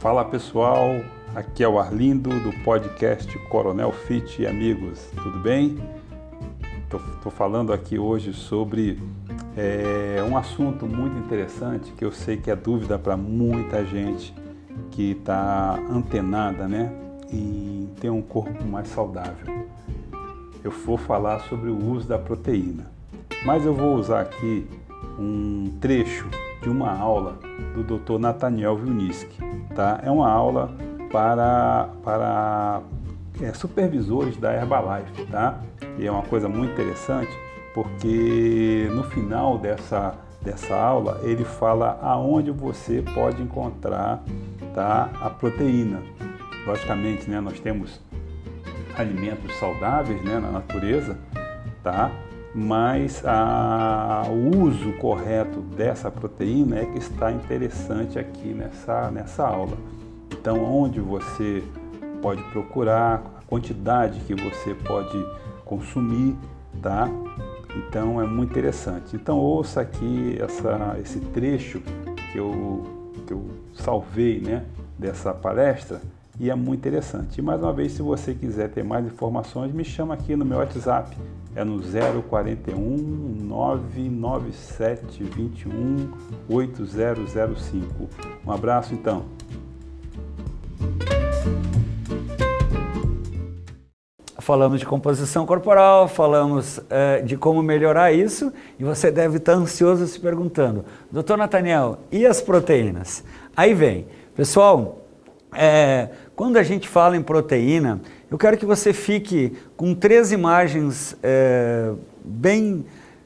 Fala pessoal, aqui é o Arlindo do podcast Coronel Fit e Amigos, tudo bem? Estou falando aqui hoje sobre é, um assunto muito interessante que eu sei que é dúvida para muita gente que está antenada né, em ter um corpo mais saudável. Eu vou falar sobre o uso da proteína, mas eu vou usar aqui um trecho de uma aula do Dr. Nathaniel Vilniski. Tá? É uma aula para, para é, supervisores da Herbalife. Tá? E é uma coisa muito interessante porque no final dessa, dessa aula ele fala aonde você pode encontrar tá, a proteína. Logicamente, né, nós temos alimentos saudáveis né, na natureza, tá? Mas o uso correto dessa proteína é que está interessante aqui nessa, nessa aula. Então, onde você pode procurar, a quantidade que você pode consumir, tá? Então, é muito interessante. Então, ouça aqui essa, esse trecho que eu, que eu salvei, né, dessa palestra e é muito interessante. E mais uma vez, se você quiser ter mais informações, me chama aqui no meu WhatsApp, é no 041 997 21 8005. Um abraço então. Falamos de composição corporal, falamos é, de como melhorar isso e você deve estar ansioso se perguntando, doutor Nathaniel, e as proteínas? Aí vem, pessoal, é, quando a gente fala em proteína, eu quero que você fique com três imagens é, bem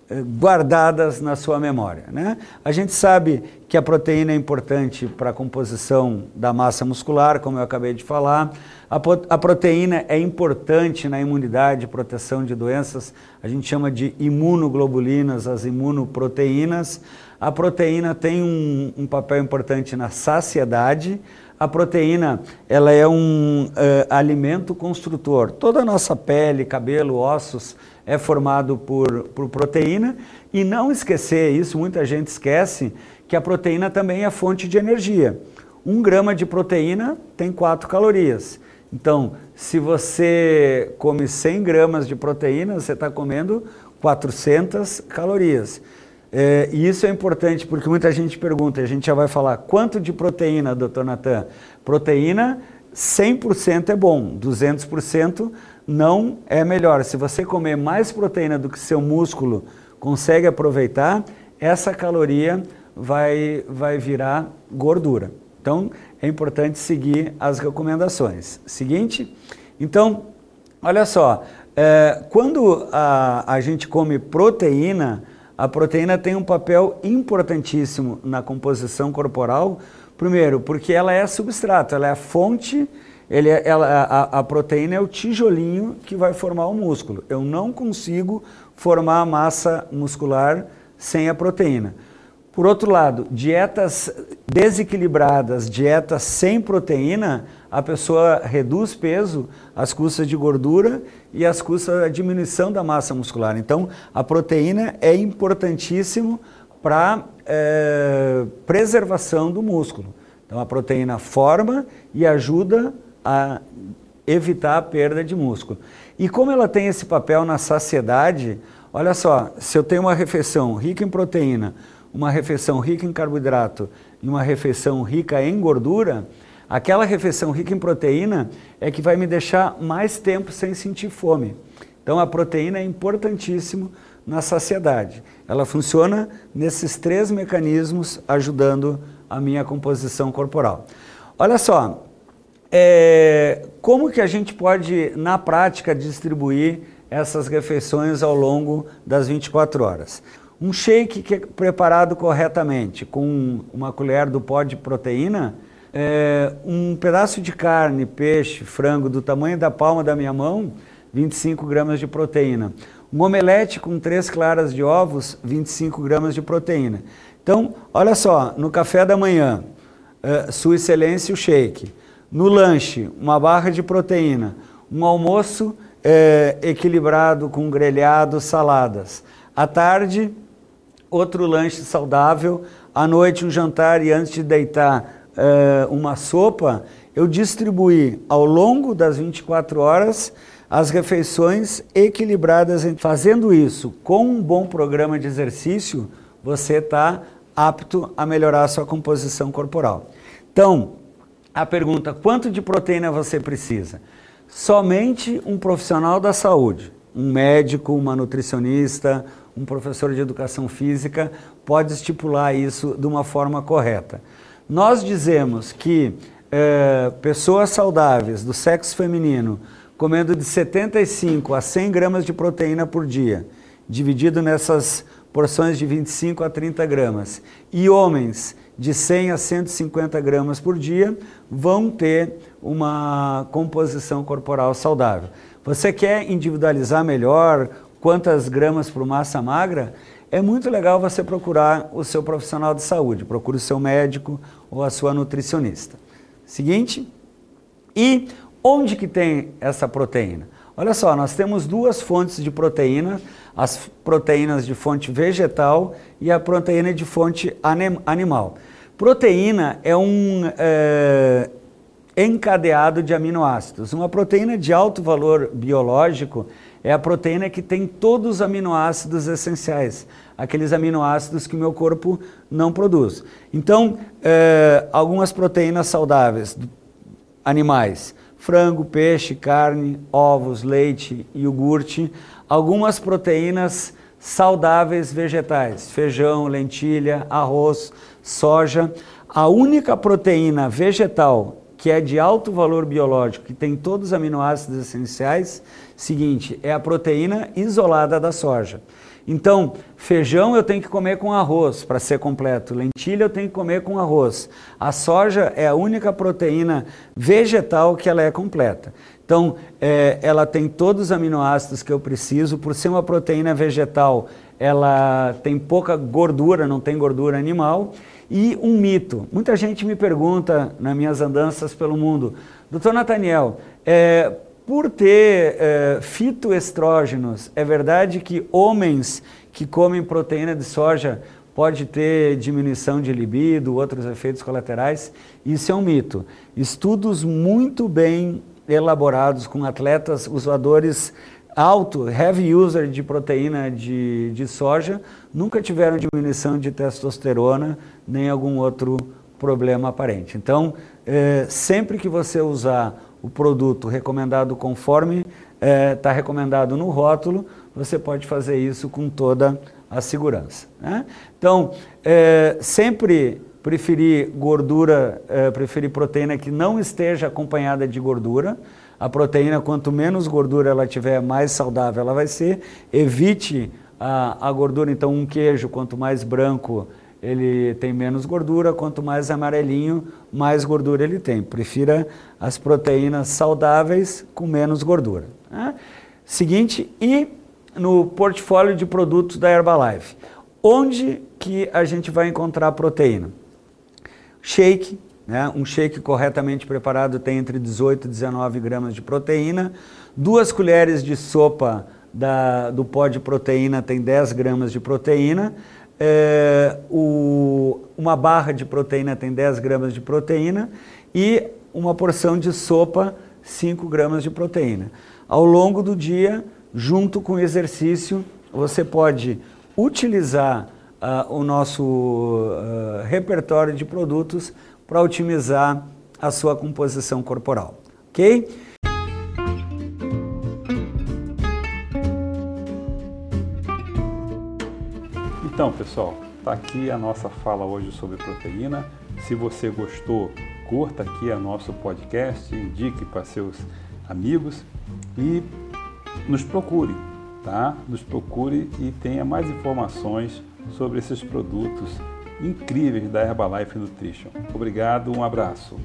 é, guardadas na sua memória. Né? A gente sabe que a proteína é importante para a composição da massa muscular, como eu acabei de falar. A, a proteína é importante na imunidade, proteção de doenças. A gente chama de imunoglobulinas, as imunoproteínas. A proteína tem um, um papel importante na saciedade. A proteína ela é um uh, alimento construtor. Toda a nossa pele, cabelo, ossos é formado por, por proteína. E não esquecer isso, muita gente esquece, que a proteína também é fonte de energia. Um grama de proteína tem 4 calorias. Então, se você come 100 gramas de proteína, você está comendo 400 calorias. É, e isso é importante porque muita gente pergunta, a gente já vai falar, quanto de proteína, doutor Natan? Proteína, 100% é bom, 200% não é melhor. Se você comer mais proteína do que seu músculo consegue aproveitar, essa caloria vai, vai virar gordura. Então, é importante seguir as recomendações. Seguinte, então, olha só, é, quando a, a gente come proteína, a proteína tem um papel importantíssimo na composição corporal. Primeiro, porque ela é substrato, ela é a fonte, ele é, ela, a, a, proteína é o tijolinho que vai formar o músculo. Eu não consigo formar a massa muscular sem a proteína. Por outro lado, dietas desequilibradas, dietas sem proteína, a pessoa reduz peso às custas de gordura e às custas da diminuição da massa muscular. Então, a proteína é importantíssimo para é, preservação do músculo. Então, a proteína forma e ajuda a evitar a perda de músculo. E como ela tem esse papel na saciedade, olha só, se eu tenho uma refeição rica em proteína, uma refeição rica em carboidrato e uma refeição rica em gordura, aquela refeição rica em proteína é que vai me deixar mais tempo sem sentir fome. Então a proteína é importantíssimo na saciedade. Ela funciona nesses três mecanismos ajudando a minha composição corporal. Olha só, é, como que a gente pode, na prática, distribuir essas refeições ao longo das 24 horas? Um shake que é preparado corretamente, com uma colher do pó de proteína, é, um pedaço de carne, peixe, frango do tamanho da palma da minha mão, 25 gramas de proteína. Um omelete com três claras de ovos, 25 gramas de proteína. Então, olha só, no café da manhã, é, Sua Excelência o shake. No lanche, uma barra de proteína. Um almoço é, equilibrado com grelhado, saladas. À tarde, outro lanche saudável, à noite um jantar e antes de deitar uh, uma sopa, eu distribuir ao longo das 24 horas as refeições equilibradas. Fazendo isso com um bom programa de exercício, você está apto a melhorar a sua composição corporal. Então, a pergunta: quanto de proteína você precisa? Somente um profissional da saúde, um médico, uma nutricionista, um professor de educação física pode estipular isso de uma forma correta. Nós dizemos que é, pessoas saudáveis do sexo feminino comendo de 75 a 100 gramas de proteína por dia, dividido nessas porções de 25 a 30 gramas, e homens de 100 a 150 gramas por dia, vão ter uma composição corporal saudável. Você quer individualizar melhor quantas gramas por massa magra? É muito legal você procurar o seu profissional de saúde, procure o seu médico ou a sua nutricionista. Seguinte, e onde que tem essa proteína? Olha só, nós temos duas fontes de proteína, as proteínas de fonte vegetal e a proteína de fonte animal. Proteína é um é, encadeado de aminoácidos. Uma proteína de alto valor biológico é a proteína que tem todos os aminoácidos essenciais, aqueles aminoácidos que o meu corpo não produz. Então, é, algumas proteínas saudáveis, animais, frango, peixe, carne, ovos, leite, iogurte, algumas proteínas saudáveis vegetais, feijão, lentilha, arroz, soja. A única proteína vegetal que é de alto valor biológico, que tem todos os aminoácidos essenciais, seguinte, é a proteína isolada da soja. Então, feijão eu tenho que comer com arroz para ser completo, lentilha eu tenho que comer com arroz. A soja é a única proteína vegetal que ela é completa. Então, é, ela tem todos os aminoácidos que eu preciso, por ser uma proteína vegetal, ela tem pouca gordura, não tem gordura animal. E um mito. Muita gente me pergunta nas minhas andanças pelo mundo, doutor Nathaniel, é, por ter é, fitoestrógenos, é verdade que homens que comem proteína de soja pode ter diminuição de libido, outros efeitos colaterais? Isso é um mito. Estudos muito bem elaborados com atletas usadores alto, heavy user de proteína de, de soja, nunca tiveram diminuição de testosterona nem algum outro problema aparente. Então, é, sempre que você usar o produto recomendado conforme está é, tá recomendado no rótulo, você pode fazer isso com toda a segurança. Né? Então, é, sempre preferir gordura, é, preferir proteína que não esteja acompanhada de gordura. A proteína, quanto menos gordura ela tiver, mais saudável ela vai ser. Evite a, a gordura, então um queijo, quanto mais branco ele tem menos gordura, quanto mais amarelinho, mais gordura ele tem. Prefira as proteínas saudáveis com menos gordura. Né? Seguinte, e no portfólio de produtos da Herbalife, onde que a gente vai encontrar proteína? Shake, né? um shake corretamente preparado tem entre 18 e 19 gramas de proteína, duas colheres de sopa da, do pó de proteína tem 10 gramas de proteína, é, o, uma barra de proteína tem 10 gramas de proteína e uma porção de sopa, 5 gramas de proteína. Ao longo do dia, junto com o exercício, você pode utilizar uh, o nosso uh, repertório de produtos para otimizar a sua composição corporal. Ok? Então, pessoal, tá aqui a nossa fala hoje sobre proteína. Se você gostou, curta aqui a nosso podcast, indique para seus amigos e nos procure, tá? Nos procure e tenha mais informações sobre esses produtos incríveis da Herbalife Nutrition. Obrigado, um abraço.